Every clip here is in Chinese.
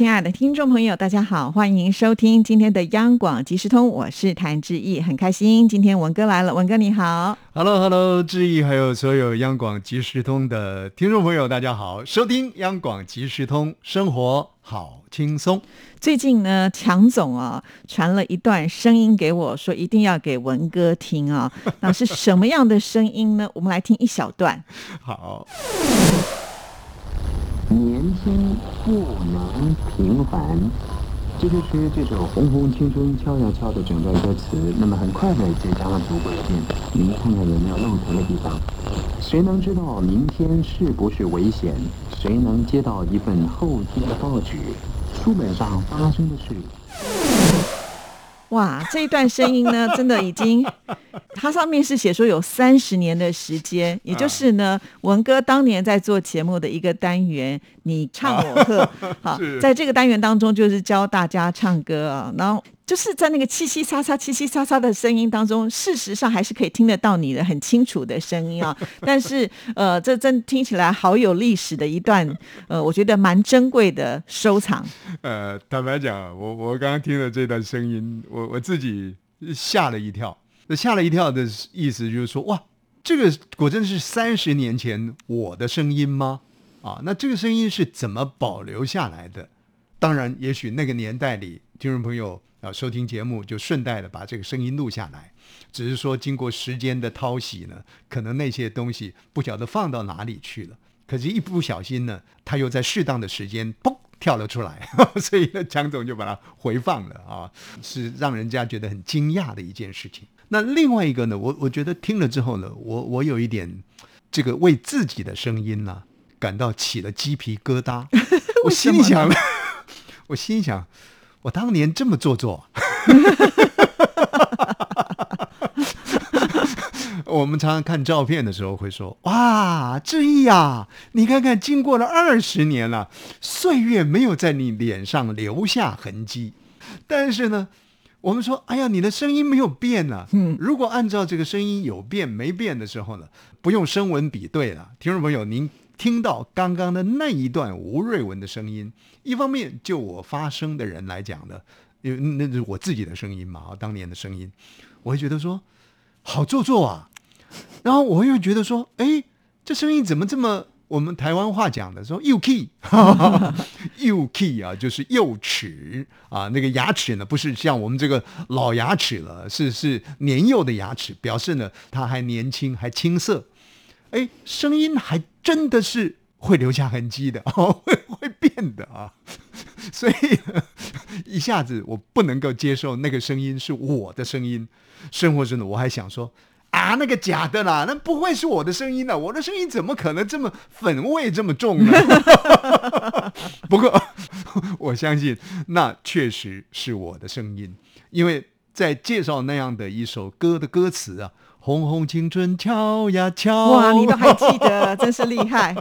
亲爱的听众朋友，大家好，欢迎收听今天的央广即时通，我是谭志毅，很开心今天文哥来了，文哥你好，Hello，Hello，志毅，还有所有央广即时通的听众朋友，大家好，收听央广即时通，生活好轻松。最近呢，强总啊传了一段声音给我，说一定要给文哥听啊，那是什么样的声音呢？我们来听一小段。好。年轻不能平凡，这就是这首《红红青春敲呀敲》的整段歌词。那么很快的就将它读过一遍，你们看看有没有漏头的地方？谁能知道明天是不是危险？谁能接到一份后天的报纸？书本上发生的事。哇，这一段声音呢，真的已经，它上面是写说有三十年的时间，也就是呢，文哥当年在做节目的一个单元，你唱我和，好，在这个单元当中就是教大家唱歌啊，然后。就是在那个七七沙沙、七七沙沙的声音当中，事实上还是可以听得到你的很清楚的声音啊。但是，呃，这真听起来好有历史的一段，呃，我觉得蛮珍贵的收藏。呃，坦白讲，我我刚刚听了这段声音，我我自己吓了一跳。那吓了一跳的意思就是说，哇，这个果真是三十年前我的声音吗？啊，那这个声音是怎么保留下来的？当然，也许那个年代里，听众朋友。啊，收听节目就顺带的把这个声音录下来，只是说经过时间的淘洗呢，可能那些东西不晓得放到哪里去了。可是，一不小心呢，他又在适当的时间 嘣跳了出来，所以呢，强总就把它回放了啊，是让人家觉得很惊讶的一件事情。那另外一个呢，我我觉得听了之后呢，我我有一点这个为自己的声音呢感到起了鸡皮疙瘩。我心里想，我心想。我当年这么做作，我们常常看照片的时候会说：“哇，志毅呀，你看看，经过了二十年了，岁月没有在你脸上留下痕迹。”但是呢，我们说：“哎呀，你的声音没有变呢。”嗯，如果按照这个声音有变没变的时候呢，不用声纹比对了，听众朋友您。听到刚刚的那一段吴瑞文的声音，一方面就我发声的人来讲呢，因为那是我自己的声音嘛，当年的声音，我会觉得说好做作啊，然后我又觉得说，哎，这声音怎么这么我们台湾话讲的？说幼 key，幼 key 啊，就是幼齿啊，那个牙齿呢不是像我们这个老牙齿了，是是年幼的牙齿，表示呢他还年轻还青涩。哎，声音还真的是会留下痕迹的 哦，会会变的啊，所以一下子我不能够接受那个声音是我的声音。生活中的我还想说啊，那个假的啦，那不会是我的声音的，我的声音怎么可能这么粉味这么重呢？不过我相信那确实是我的声音，因为在介绍那样的一首歌的歌词啊。红红青春敲呀敲，哇，你都还记得，真是厉害。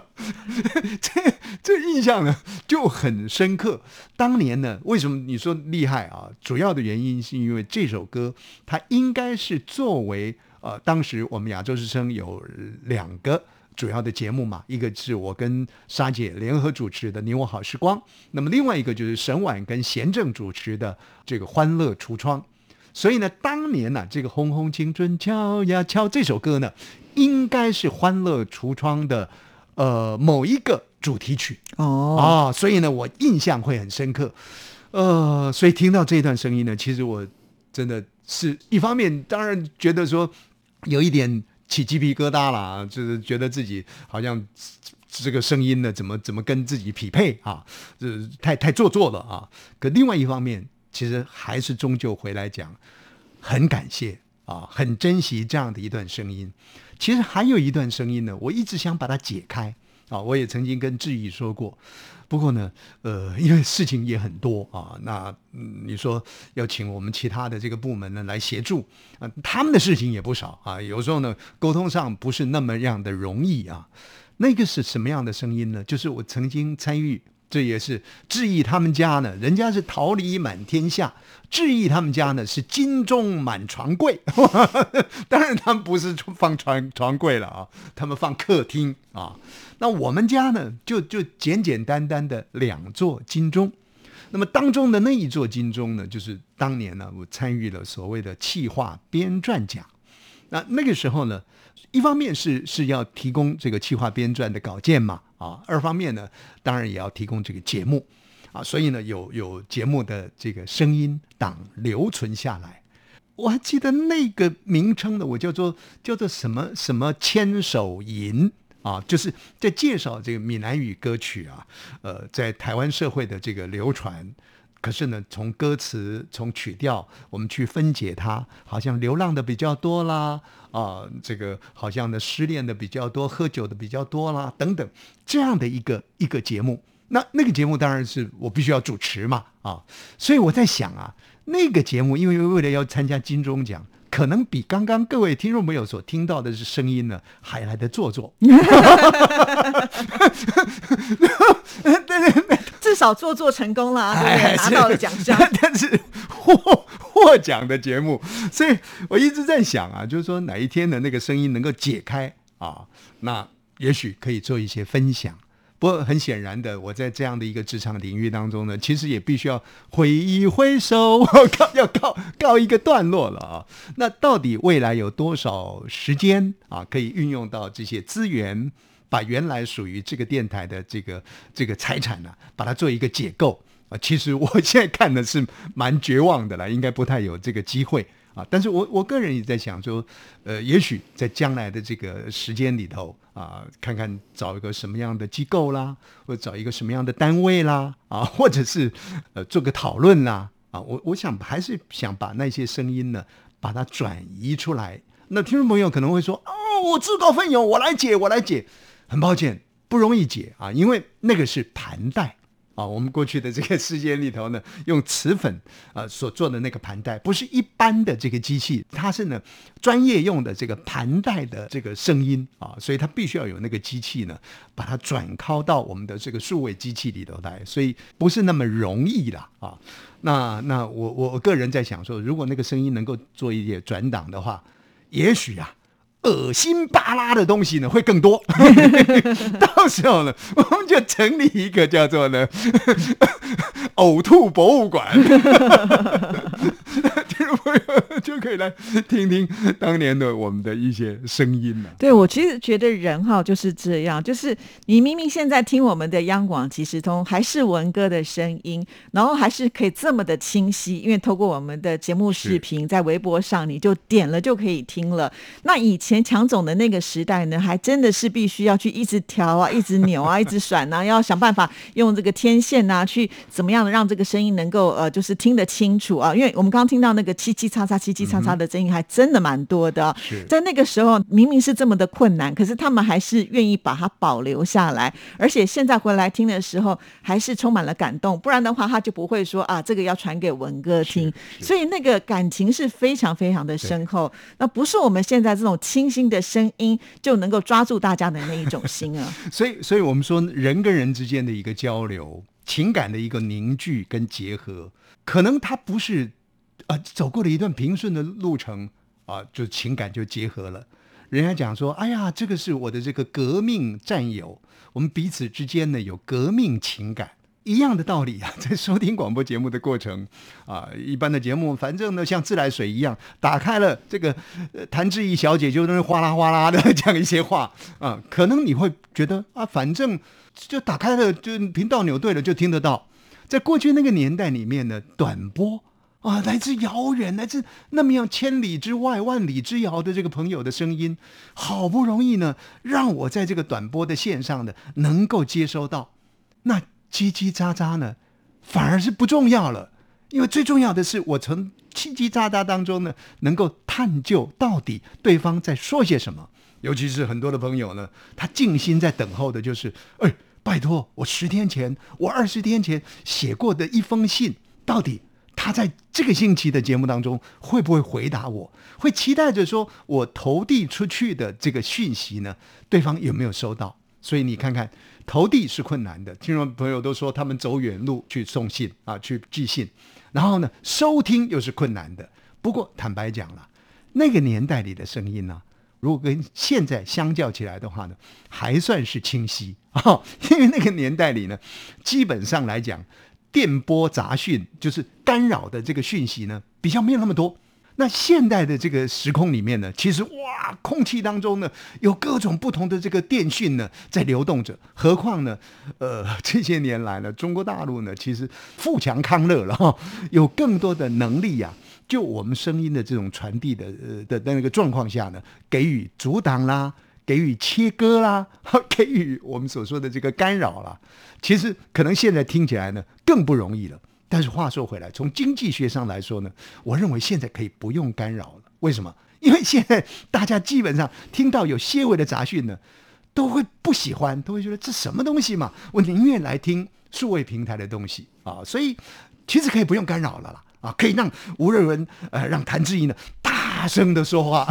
这这印象呢就很深刻。当年呢，为什么你说厉害啊？主要的原因是因为这首歌，它应该是作为呃，当时我们亚洲之声有两个主要的节目嘛，一个是我跟沙姐联合主持的《你我好时光》，那么另外一个就是沈婉跟贤正主持的这个《欢乐橱窗》。所以呢，当年呢，这个《轰轰青春敲呀敲》这首歌呢，应该是《欢乐橱窗》的呃某一个主题曲哦啊，所以呢，我印象会很深刻。呃，所以听到这段声音呢，其实我真的是一方面，当然觉得说有一点起鸡皮疙瘩了，就是觉得自己好像这个声音呢，怎么怎么跟自己匹配啊？这太太做作了啊！可另外一方面。其实还是终究回来讲，很感谢啊，很珍惜这样的一段声音。其实还有一段声音呢，我一直想把它解开啊。我也曾经跟志毅说过，不过呢，呃，因为事情也很多啊，那你说要请我们其他的这个部门呢来协助啊，他们的事情也不少啊。有时候呢，沟通上不是那么样的容易啊。那个是什么样的声音呢？就是我曾经参与，这也是质疑他们家呢，人家是桃李满天下，质疑他们家呢是金钟满床柜。当然，他们不是放床床柜了啊，他们放客厅啊。那我们家呢，就就简简单单的两座金钟。那么当中的那一座金钟呢，就是当年呢，我参与了所谓的企划编撰奖。那那个时候呢，一方面是是要提供这个企划编撰的稿件嘛，啊，二方面呢，当然也要提供这个节目，啊，所以呢，有有节目的这个声音档留存下来。我还记得那个名称呢，我叫做叫做什么什么牵手吟。啊，就是在介绍这个闽南语歌曲啊，呃，在台湾社会的这个流传。可是呢，从歌词、从曲调，我们去分解它，好像流浪的比较多啦，啊，这个好像呢失恋的比较多，喝酒的比较多啦，等等，这样的一个一个节目。那那个节目当然是我必须要主持嘛，啊，所以我在想啊，那个节目因为为了要参加金钟奖。可能比刚刚各位听众朋友所听到的是声音呢，还来的做作。至少做作成功了，对拿到了奖项。但是获获奖的节目，所以我一直在想啊，就是说哪一天的那个声音能够解开啊，那也许可以做一些分享。不过很显然的，我在这样的一个职场领域当中呢，其实也必须要挥一挥手，我 告要告告一个段落了啊。那到底未来有多少时间啊，可以运用到这些资源，把原来属于这个电台的这个这个财产呢，把它做一个解构啊？其实我现在看的是蛮绝望的了，应该不太有这个机会。啊，但是我我个人也在想说，呃，也许在将来的这个时间里头啊，看看找一个什么样的机构啦，或者找一个什么样的单位啦，啊，或者是呃做个讨论啦，啊，我我想还是想把那些声音呢，把它转移出来。那听众朋友可能会说，哦，我自告奋勇，我来解，我来解。很抱歉，不容易解啊，因为那个是盘带。啊，我们过去的这个时间里头呢，用瓷粉啊所做的那个盘带，不是一般的这个机器，它是呢专业用的这个盘带的这个声音啊，所以它必须要有那个机器呢，把它转拷到我们的这个数位机器里头来，所以不是那么容易啦啊。那那我我个人在想说，如果那个声音能够做一些转档的话，也许啊。恶心巴拉的东西呢会更多，到时候呢，我们就成立一个叫做呢 呕吐博物馆。就可以来听听当年的我们的一些声音了。对我其实觉得人哈就是这样，就是你明明现在听我们的央广即时通，还是文哥的声音，然后还是可以这么的清晰，因为透过我们的节目视频，在微博上你就点了就可以听了。那以前强总的那个时代呢，还真的是必须要去一直调啊，一直扭啊，一直甩啊，要想办法用这个天线啊，去怎么样的让这个声音能够呃，就是听得清楚啊。因为我们刚刚听到那个。叽叽喳喳、叽叽喳喳的声音还真的蛮多的。在那个时候，明明是这么的困难，可是他们还是愿意把它保留下来。而且现在回来听的时候，还是充满了感动。不然的话，他就不会说啊，这个要传给文哥听。所以那个感情是非常非常的深厚。那不是我们现在这种清新的声音就能够抓住大家的那一种心啊。所以，所以我们说人跟人之间的一个交流、情感的一个凝聚跟结合，可能它不是。啊，走过了一段平顺的路程啊，就情感就结合了。人家讲说，哎呀，这个是我的这个革命战友，我们彼此之间呢有革命情感，一样的道理啊。在收听广播节目的过程啊，一般的节目，反正呢像自来水一样，打开了这个谭志毅小姐就在那哗啦哗啦的讲一些话啊，可能你会觉得啊，反正就打开了，就频道扭对了就听得到。在过去那个年代里面呢，短波。啊，来自遥远，来自那么样千里之外、万里之遥的这个朋友的声音，好不容易呢，让我在这个短波的线上呢，能够接收到，那叽叽喳喳呢，反而是不重要了，因为最重要的是，我从叽叽喳喳当中呢，能够探究到底对方在说些什么。尤其是很多的朋友呢，他静心在等候的，就是，哎，拜托，我十天前、我二十天前写过的一封信，到底。他在这个星期的节目当中会不会回答我？会期待着说我投递出去的这个讯息呢？对方有没有收到？所以你看看，投递是困难的，听众朋友都说他们走远路去送信啊，去寄信，然后呢，收听又是困难的。不过坦白讲了，那个年代里的声音呢，如果跟现在相较起来的话呢，还算是清晰啊，因为那个年代里呢，基本上来讲，电波杂讯就是干扰的这个讯息呢，比较没有那么多。那现代的这个时空里面呢，其实哇，空气当中呢有各种不同的这个电讯呢在流动着。何况呢，呃，这些年来呢，中国大陆呢其实富强康乐了哈，有更多的能力呀，就我们声音的这种传递的呃的那个状况下呢，给予阻挡啦，给予切割啦，给予我们所说的这个干扰啦。其实可能现在听起来呢更不容易了。但是话说回来，从经济学上来说呢，我认为现在可以不用干扰了。为什么？因为现在大家基本上听到有些微的杂讯呢，都会不喜欢，都会觉得这什么东西嘛？我宁愿来听数位平台的东西啊。所以其实可以不用干扰了啦啊，可以让吴瑞文呃，让谭志毅呢大声的说话。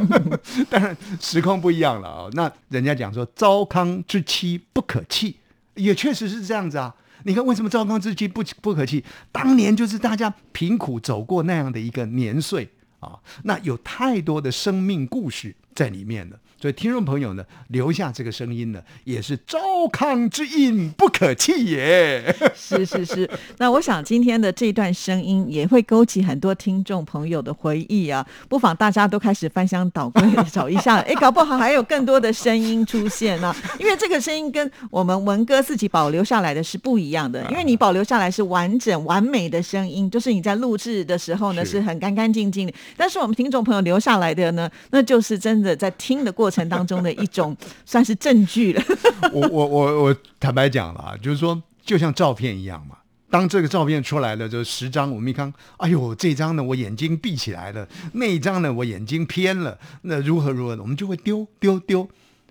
当然时空不一样了啊。那人家讲说糟糠之妻不可弃，也确实是这样子啊。你看，为什么糟糠之妻不不可弃？当年就是大家贫苦走过那样的一个年岁啊，那有太多的生命故事在里面了。所以听众朋友呢，留下这个声音呢，也是糟糠之音不可弃也。是是是，那我想今天的这段声音也会勾起很多听众朋友的回忆啊，不妨大家都开始翻箱倒柜找一下，哎，搞不好还有更多的声音出现呢。因为这个声音跟我们文哥自己保留下来的是不一样的，因为你保留下来是完整完美的声音，就是你在录制的时候呢是很干干净净的，但是我们听众朋友留下来的呢，那就是真的在听的过。过程当中的一种 算是证据了。我我我我坦白讲了啊，就是说，就像照片一样嘛。当这个照片出来了，就十张，我们一看，哎呦，这张呢，我眼睛闭起来了；那一张呢，我眼睛偏了。那如何如何，我们就会丢丢丢，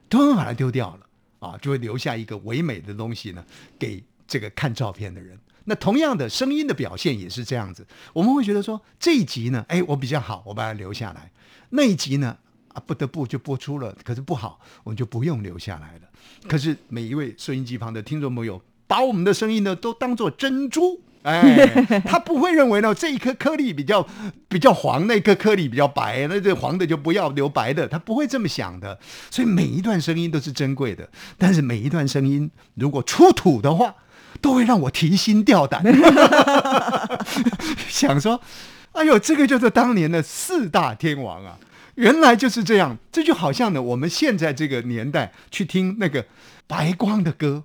都把它丢掉了啊，就会留下一个唯美的东西呢，给这个看照片的人。那同样的声音的表现也是这样子，我们会觉得说这一集呢，哎，我比较好，我把它留下来；那一集呢？啊，不得不就播出了，可是不好，我们就不用留下来了。可是每一位收音机旁的听众朋友，把我们的声音呢都当做珍珠，哎，他不会认为呢这一颗颗粒比较比较黄，那颗颗粒比较白，那这黄的就不要留白的，他不会这么想的。所以每一段声音都是珍贵的，但是每一段声音如果出土的话，都会让我提心吊胆 想说，哎呦，这个就是当年的四大天王啊。原来就是这样，这就好像呢，我们现在这个年代去听那个白光的歌，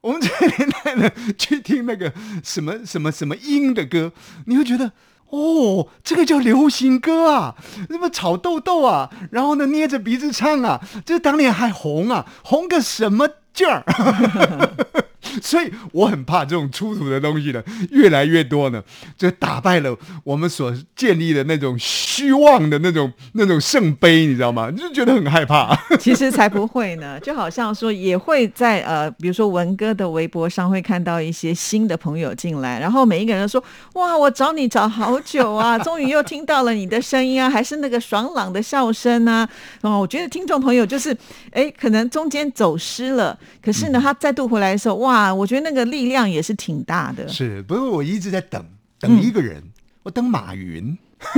我们这个年代呢去听那个什么什么什么音的歌，你会觉得哦，这个叫流行歌啊，什么炒豆豆啊，然后呢捏着鼻子唱啊，这当年还红啊，红个什么劲儿？所以我很怕这种出土的东西呢，越来越多呢，就打败了我们所建立的那种虚妄的那种那种圣杯，你知道吗？就觉得很害怕。其实才不会呢，就好像说也会在呃，比如说文哥的微博上会看到一些新的朋友进来，然后每一个人说：“哇，我找你找好久啊，终于又听到了你的声音啊，还是那个爽朗的笑声啊。”哦，我觉得听众朋友就是，哎，可能中间走失了，可是呢，他再度回来的时候，哇！啊，我觉得那个力量也是挺大的。是，不过我一直在等等一个人，我等马云。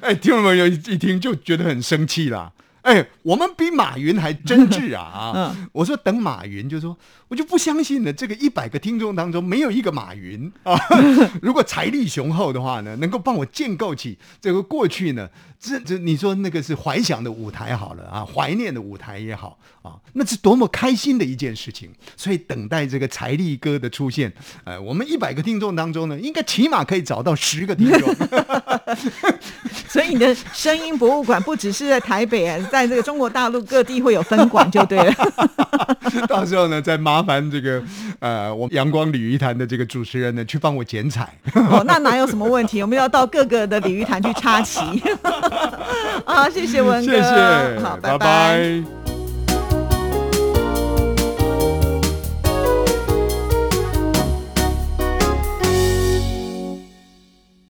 哎，听众朋友一听就觉得很生气啦。哎，我们比马云还真挚啊！啊，我说等马云，就说我就不相信了。这个一百个听众当中没有一个马云啊。如果财力雄厚的话呢，能够帮我建构起这个过去呢？这这，你说那个是怀想的舞台好了啊，怀念的舞台也好啊，那是多么开心的一件事情。所以等待这个财力哥的出现，呃，我们一百个听众当中呢，应该起码可以找到十个听众。所以你的声音博物馆不只是在台北啊，在这个中国大陆各地会有分馆就对了。到时候呢，再麻烦这个呃，我阳光鲤鱼潭的这个主持人呢，去帮我剪彩。哦，那哪有什么问题？我们要到各个的鲤鱼潭去插旗。好，谢谢文哥，谢谢，好，拜拜。